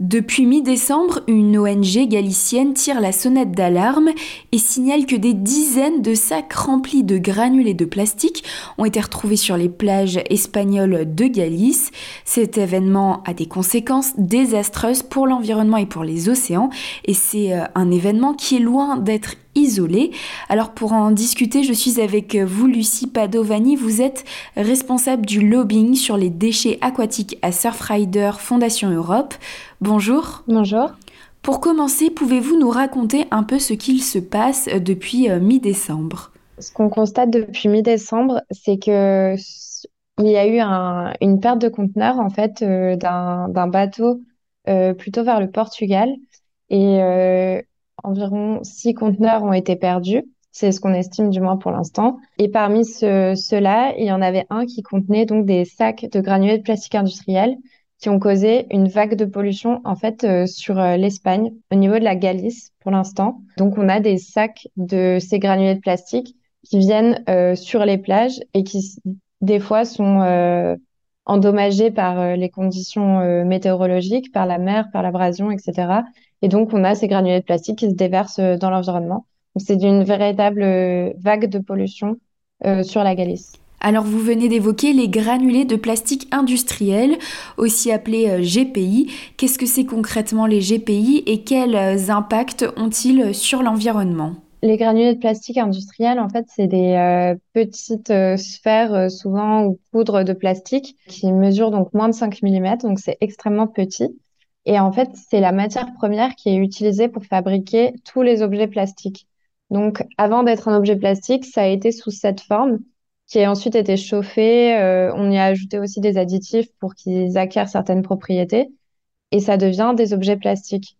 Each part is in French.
Depuis mi-décembre, une ONG galicienne tire la sonnette d'alarme et signale que des dizaines de sacs remplis de granulés de plastique ont été retrouvés sur les plages espagnoles de Galice. Cet événement a des conséquences désastreuses pour l'environnement et pour les océans et c'est euh, un événement qui est loin d'être isolé. Alors pour en discuter, je suis avec vous, Lucie Padovani. Vous êtes responsable du lobbying sur les déchets aquatiques à Surfrider Fondation Europe. Bonjour. Bonjour. Pour commencer, pouvez-vous nous raconter un peu ce qu'il se passe depuis euh, mi-décembre? Ce qu'on constate depuis mi-décembre, c'est que il y a eu une perte de conteneurs en fait euh, d'un bateau euh, plutôt vers le Portugal et environ six conteneurs ont été perdus. C'est ce qu'on estime du moins pour l'instant. Et parmi ceux-là, il y en avait un qui contenait donc des sacs de granulés de plastique industriel qui ont causé une vague de pollution en fait euh, sur euh, l'Espagne au niveau de la Galice pour l'instant. Donc on a des sacs de ces granulés de plastique qui viennent euh, sur les plages et qui des fois sont endommagés par les conditions météorologiques, par la mer, par l'abrasion, etc. Et donc, on a ces granulés de plastique qui se déversent euh, dans l'environnement. C'est d'une véritable euh, vague de pollution euh, sur la Galice. Alors vous venez d'évoquer les granulés de plastique industriel, aussi appelés GPI. Qu'est-ce que c'est concrètement les GPI et quels impacts ont-ils sur l'environnement? Les granulés de plastique industriel, en fait, c'est des petites sphères, souvent ou poudres de plastique, qui mesurent donc moins de 5 mm, donc c'est extrêmement petit. Et en fait, c'est la matière première qui est utilisée pour fabriquer tous les objets plastiques. Donc, avant d'être un objet plastique, ça a été sous cette forme qui a ensuite été chauffé. Euh, on y a ajouté aussi des additifs pour qu'ils acquièrent certaines propriétés et ça devient des objets plastiques.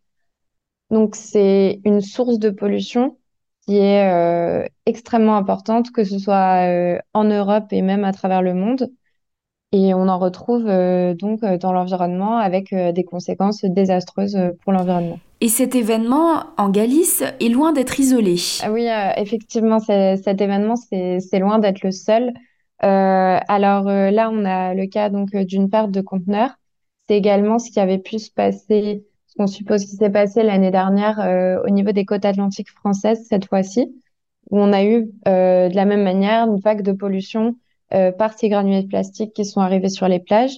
Donc, c'est une source de pollution qui est euh, extrêmement importante, que ce soit euh, en Europe et même à travers le monde. Et on en retrouve euh, donc euh, dans l'environnement avec euh, des conséquences désastreuses pour l'environnement. Et cet événement en Galice est loin d'être isolé. Ah oui, effectivement, cet événement, c'est loin d'être le seul. alors là, on a le cas donc d'une perte de conteneurs. C'est également ce qui avait pu se passer, ce qu'on suppose qui s'est passé l'année dernière au niveau des côtes atlantiques françaises cette fois-ci, où on a eu de la même manière une vague de pollution euh, par ces granulés de plastique qui sont arrivés sur les plages.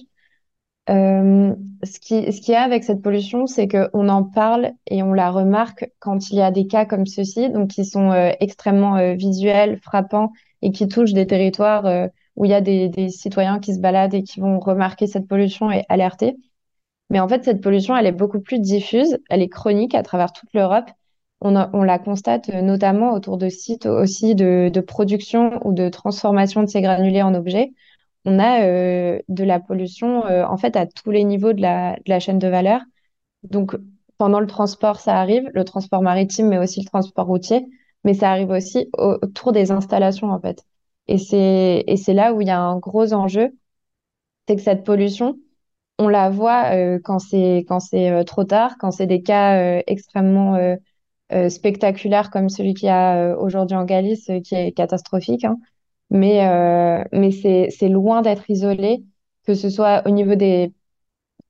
Euh, ce qui, ce qui est avec cette pollution, c'est qu'on en parle et on la remarque quand il y a des cas comme ceux-ci, donc qui sont euh, extrêmement euh, visuels, frappants et qui touchent des territoires euh, où il y a des, des, citoyens qui se baladent et qui vont remarquer cette pollution et alerter. Mais en fait, cette pollution, elle est beaucoup plus diffuse, elle est chronique à travers toute l'Europe on, la constate euh, notamment autour de sites aussi de, production ou de transformation de ces granulés en objets. On a euh, de la pollution euh, en fait à tous les niveaux de la, chaîne de valeur. Donc pendant le transport, ça arrive, le transport maritime, mais aussi le transport routier, mais ça arrive aussi autour des installations en fait. Et c'est là où il y a un gros enjeu, c'est que cette pollution, on la voit quand c'est trop tard, quand c'est des cas extrêmement spectaculaire comme celui qu'il y a euh, aujourd'hui en Galice, euh, qui est catastrophique. Hein. Mais, mais c'est loin d'être isolé, que ce soit au niveau des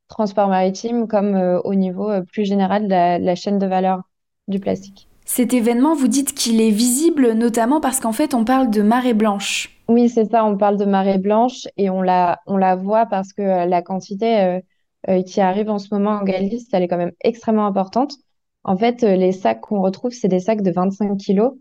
transports maritimes comme au niveau plus général de la, chaîne de valeur du plastique. Cet événement, vous dites qu'il est visible notamment parce qu'en fait, on parle de marée blanche. Oui, c'est ça, on parle de marée blanche et on la, on la voit parce que la quantité qui arrive en ce moment en Galice, elle est quand même extrêmement importante. En fait, euh, les sacs qu'on retrouve, c'est des sacs de 25 kilos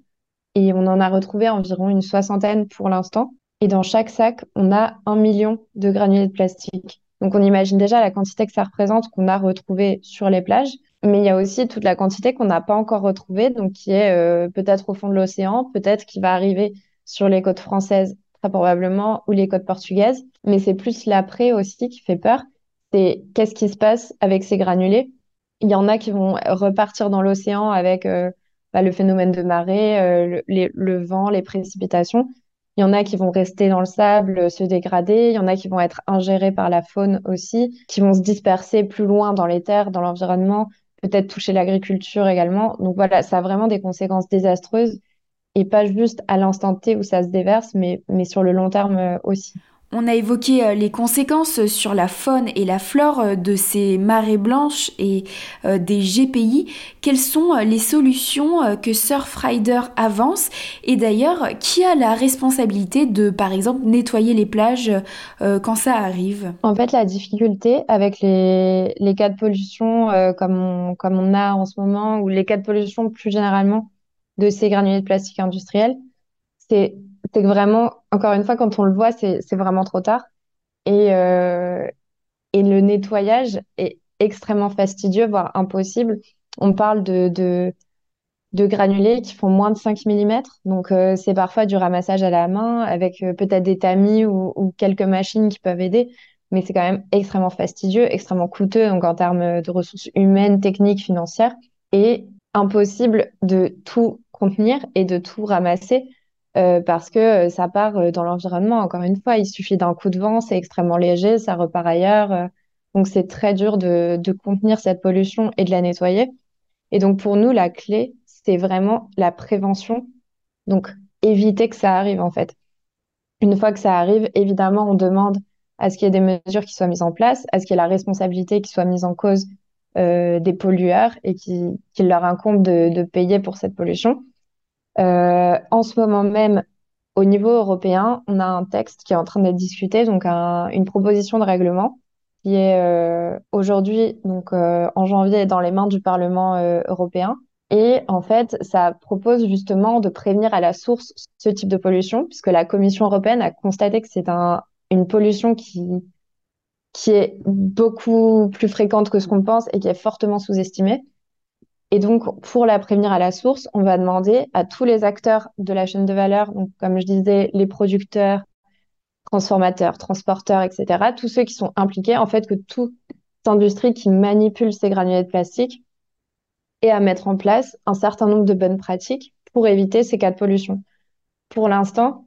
et on en a retrouvé environ une soixantaine pour l'instant. Et dans chaque sac, on a un million de granulés de plastique. Donc on imagine déjà la quantité que ça représente qu'on a retrouvé sur les plages, mais il y a aussi toute la quantité qu'on n'a pas encore retrouvée, donc qui est euh, peut-être au fond de l'océan, peut-être qui va arriver sur les côtes françaises très probablement ou les côtes portugaises. Mais c'est plus l'après aussi qui fait peur. C'est qu'est-ce qui se passe avec ces granulés? Il y en a qui vont repartir dans l'océan avec euh, bah, le phénomène de marée, euh, le, vent, les précipitations. Il y en a qui vont rester dans le sable, se dégrader. Il y en a qui vont être ingérés par la faune aussi, qui vont se disperser plus loin dans les terres, dans l'environnement, peut-être toucher l'agriculture également. Donc voilà, ça a vraiment des conséquences désastreuses et pas juste à l'instant T où ça se déverse, mais, sur le long terme euh, aussi. On a évoqué euh, les conséquences sur la faune et la flore euh, de ces marées blanches et euh, des GPI. Quelles sont les solutions que Surfrider avance? Et d'ailleurs, qui a la responsabilité de, par exemple, nettoyer les plages quand ça arrive? En fait, la difficulté avec les, les cas de pollution comme, on, comme on a en ce moment, ou les cas de pollution plus généralement de ces granulés de plastique industriels, c'est c'est que vraiment, encore une fois, quand on le voit, c'est vraiment trop tard. Et, euh, et le nettoyage est extrêmement fastidieux, voire impossible. On parle de, de, granulés qui font moins de 5 mm. Donc, euh, c'est parfois du ramassage à la main avec euh, peut-être des tamis ou, ou, quelques machines qui peuvent aider. Mais c'est quand même extrêmement fastidieux, extrêmement coûteux, donc en termes de ressources humaines, techniques, financières, et impossible de tout contenir et de tout ramasser. Euh, parce que euh, ça part euh, dans l'environnement. Encore une fois, il suffit d'un coup de vent, c'est extrêmement léger, ça repart ailleurs. donc c'est très dur de, contenir cette pollution et de la nettoyer. Et donc pour nous, la clé, c'est vraiment la prévention. Donc éviter que ça arrive en fait. Une fois que ça arrive, évidemment, on demande à ce qu'il y ait des mesures qui soient mises en place, à ce qu'il y ait la responsabilité qui soit mise en cause des pollueurs et qu'il leur incombe de payer pour cette pollution. Euh, en ce moment même, au niveau européen, on a un texte qui est en train d'être discuté, donc une proposition de règlement qui est euh, aujourd'hui, donc euh, en janvier, dans les mains du Parlement européen. Et en fait, ça propose justement de prévenir à la source ce type de pollution, puisque la Commission européenne a constaté que c'est un, une pollution qui est beaucoup plus fréquente que ce qu'on pense et qui est fortement sous-estimée. Et donc, pour la prévenir à la source, on va demander à tous les acteurs de la chaîne de valeur, donc comme je disais, les producteurs, transformateurs, transporteurs, etc., tous ceux qui sont impliqués, en fait, que toute industrie qui manipule ces granulés de plastique ait à mettre en place un certain nombre de bonnes pratiques pour éviter ces cas de pollution. Pour l'instant,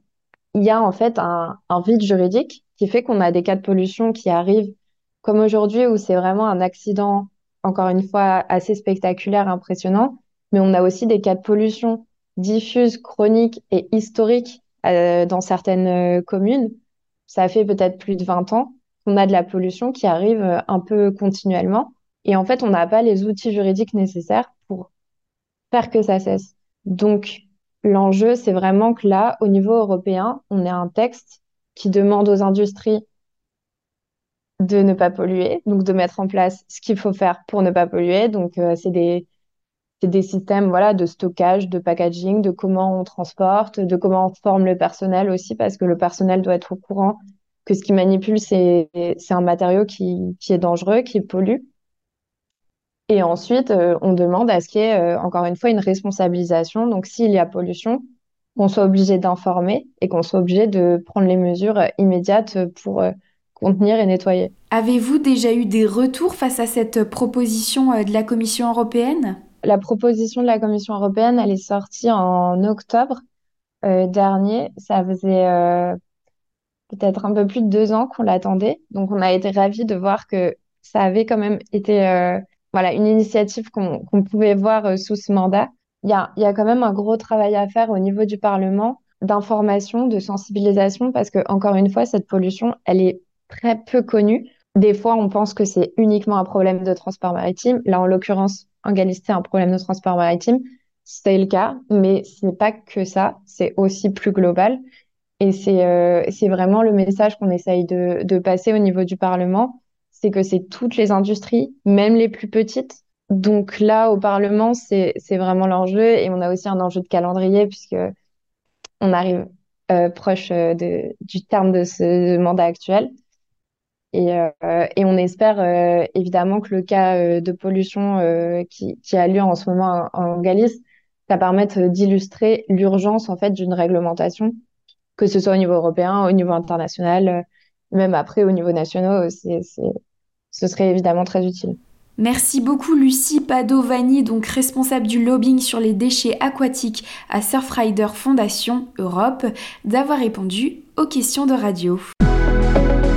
il y a en fait un vide juridique qui fait qu'on a des cas de pollution qui arrivent comme aujourd'hui où c'est vraiment un accident encore une fois, assez spectaculaire, impressionnant. Mais on a aussi des cas de pollution diffuse, chronique et historique euh, dans certaines euh, communes. Ça fait peut-être plus de 20 ans qu'on a de la pollution qui arrive euh, un peu continuellement. Et en fait, on n'a pas les outils juridiques nécessaires pour faire que ça cesse. Donc, l'enjeu, c'est vraiment que là, au niveau européen, on ait un texte qui demande aux industries de ne pas polluer, donc de mettre en place ce qu'il faut faire pour ne pas polluer. Donc, euh, c'est des, des systèmes voilà, de stockage, de packaging, de comment on transporte, de comment on forme le personnel aussi, parce que le personnel doit être au courant que ce qui manipule, c'est un matériau qui, qui est dangereux, qui pollue. Et ensuite, euh, on demande à ce qu'il y ait, euh, encore une fois, une responsabilisation. Donc, s'il y a pollution, qu'on soit obligé d'informer et qu'on soit obligé de prendre les mesures immédiates pour contenir et nettoyer. Avez-vous déjà eu des retours face à cette proposition euh, de la Commission européenne? La proposition de la Commission européenne, elle est sortie en octobre euh, dernier. Ça faisait euh, peut-être un peu plus de deux ans qu'on l'attendait. Donc on a été ravis de voir que ça avait quand même été voilà, une initiative qu'on pouvait voir sous ce mandat. Il y a, y a quand même un gros travail à faire au niveau du Parlement d'information, de sensibilisation, parce que encore une fois, cette pollution, elle est très peu connu. Des fois, on pense que c'est uniquement un problème de transport maritime. Là, en l'occurrence, en Galice, c'est un problème de transport maritime. C'est le cas, mais ce n'est pas que ça. C'est aussi plus global. Et c'est euh, vraiment le message qu'on essaye de, de passer au niveau du Parlement. C'est que c'est toutes les industries, même les plus petites. Donc là, au Parlement, c'est vraiment l'enjeu. Et on a aussi un enjeu de calendrier puisque on arrive euh, proche euh, de, du terme de ce mandat actuel. Et, euh, et, on espère euh, évidemment que le cas euh, de pollution qui, a lieu en ce moment en, Galice, ça permette d'illustrer l'urgence en fait d'une réglementation, que ce soit au niveau européen, au niveau international, même après au niveau national, ce serait évidemment très utile. Merci beaucoup Lucie Padovani, donc responsable du lobbying sur les déchets aquatiques à Surfrider Fondation Europe, d'avoir répondu aux questions de radio.